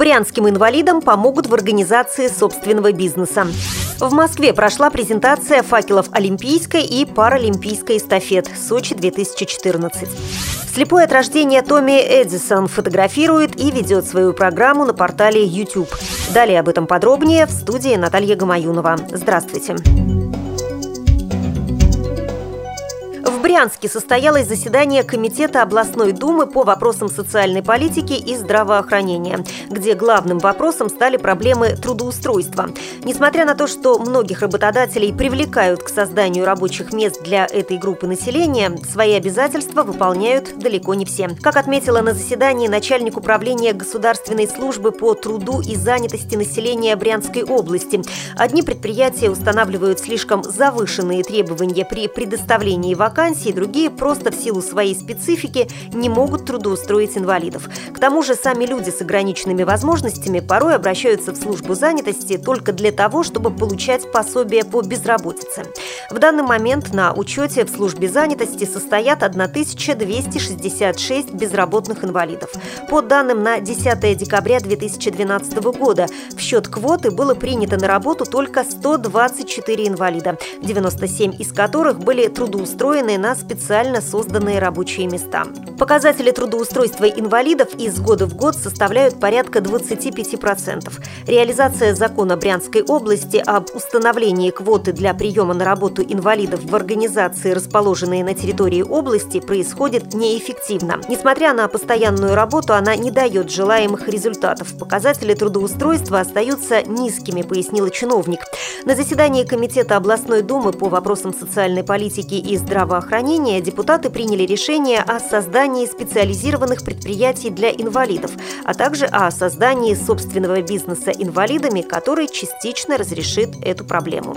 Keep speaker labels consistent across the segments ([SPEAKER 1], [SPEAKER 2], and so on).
[SPEAKER 1] Брянским инвалидам помогут в организации собственного бизнеса. В Москве прошла презентация факелов Олимпийской и Паралимпийской эстафет Сочи-2014. Слепой от рождения Томми Эдисон фотографирует и ведет свою программу на портале YouTube. Далее об этом подробнее в студии Наталья Гамаюнова. Здравствуйте. Брянске состоялось заседание Комитета областной думы по вопросам социальной политики и здравоохранения, где главным вопросом стали проблемы трудоустройства. Несмотря на то, что многих работодателей привлекают к созданию рабочих мест для этой группы населения, свои обязательства выполняют далеко не все. Как отметила на заседании начальник управления государственной службы по труду и занятости населения Брянской области, одни предприятия устанавливают слишком завышенные требования при предоставлении вакансий, профессии, другие просто в силу своей специфики не могут трудоустроить инвалидов. К тому же сами люди с ограниченными возможностями порой обращаются в службу занятости только для того, чтобы получать пособие по безработице. В данный момент на учете в службе занятости состоят 1266 безработных инвалидов. По данным на 10 декабря 2012 года в счет квоты было принято на работу только 124 инвалида, 97 из которых были трудоустроены на специально созданные рабочие места. Показатели трудоустройства инвалидов из года в год составляют порядка 25%. Реализация закона Брянской области об установлении квоты для приема на работу инвалидов в организации, расположенные на территории области, происходит неэффективно. Несмотря на постоянную работу, она не дает желаемых результатов. Показатели трудоустройства остаются низкими, пояснила чиновник. На заседании Комитета областной думы по вопросам социальной политики и здравоохранения здравоохранения депутаты приняли решение о создании специализированных предприятий для инвалидов, а также о создании собственного бизнеса инвалидами, который частично разрешит эту проблему.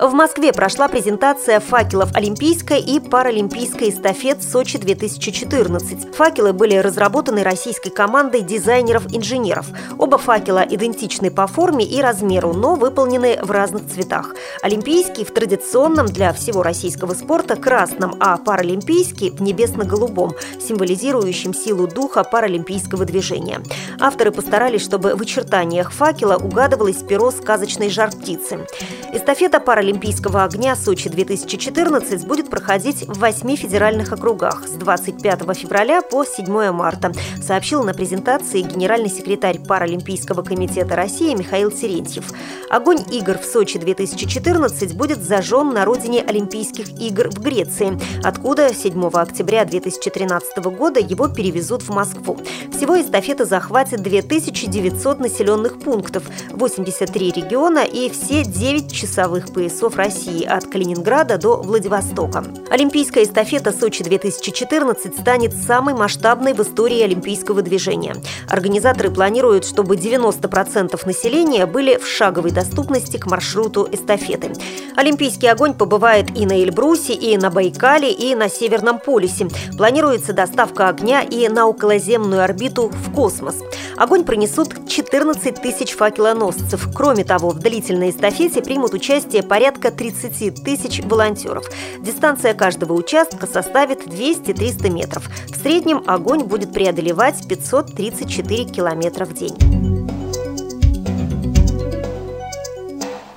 [SPEAKER 1] В Москве прошла презентация факелов Олимпийской и Паралимпийской эстафет Сочи-2014. Факелы были разработаны российской командой дизайнеров-инженеров. Оба факела идентичны по форме и размеру, но выполнены в разных цветах. Олимпийский в традиционном для всего российского спорта красном, а паралимпийский в небесно-голубом, символизирующем силу духа паралимпийского движения. Авторы постарались, чтобы в очертаниях факела угадывалось перо сказочной жар-птицы. Эстафета паралимпийского Олимпийского огня Сочи-2014 будет проходить в восьми федеральных округах с 25 февраля по 7 марта, сообщил на презентации генеральный секретарь Паралимпийского комитета России Михаил Терентьев. Огонь игр в Сочи-2014 будет зажжен на родине Олимпийских игр в Греции, откуда 7 октября 2013 года его перевезут в Москву. Всего эстафета захватит 2900 населенных пунктов, 83 региона и все 9 часовых поясов часов России от Калининграда до Владивостока. Олимпийская эстафета Сочи-2014 станет самой масштабной в истории олимпийского движения. Организаторы планируют, чтобы 90% населения были в шаговой доступности к маршруту эстафеты. Олимпийский огонь побывает и на Эльбрусе, и на Байкале, и на Северном полюсе. Планируется доставка огня и на околоземную орбиту в космос. Огонь пронесут 14 тысяч факелоносцев. Кроме того, в длительной эстафете примут участие порядка 30 тысяч волонтеров. Дистанция каждого участка составит 200-300 метров. В среднем огонь будет преодолевать 534 километра в день.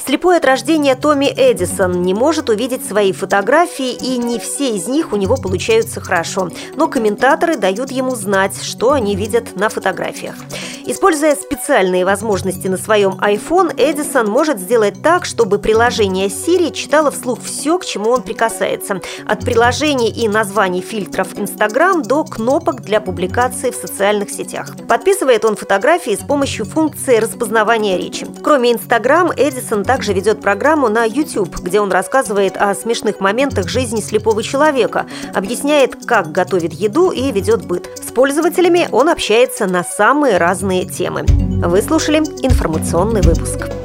[SPEAKER 1] Слепой от рождения Томми Эдисон не может увидеть свои фотографии, и не все из них у него получаются хорошо. Но комментаторы дают ему знать, что они видят на фотографиях. Используя специальные возможности на своем iPhone, Эдисон может сделать так, чтобы приложение Siri читало вслух все, к чему он прикасается. От приложений и названий фильтров Instagram до кнопок для публикации в социальных сетях. Подписывает он фотографии с помощью функции распознавания речи. Кроме Instagram, Эдисон также ведет программу на YouTube, где он рассказывает о смешных моментах жизни слепого человека, объясняет, как готовит еду и ведет быт. Пользователями он общается на самые разные темы. Вы слушали информационный выпуск.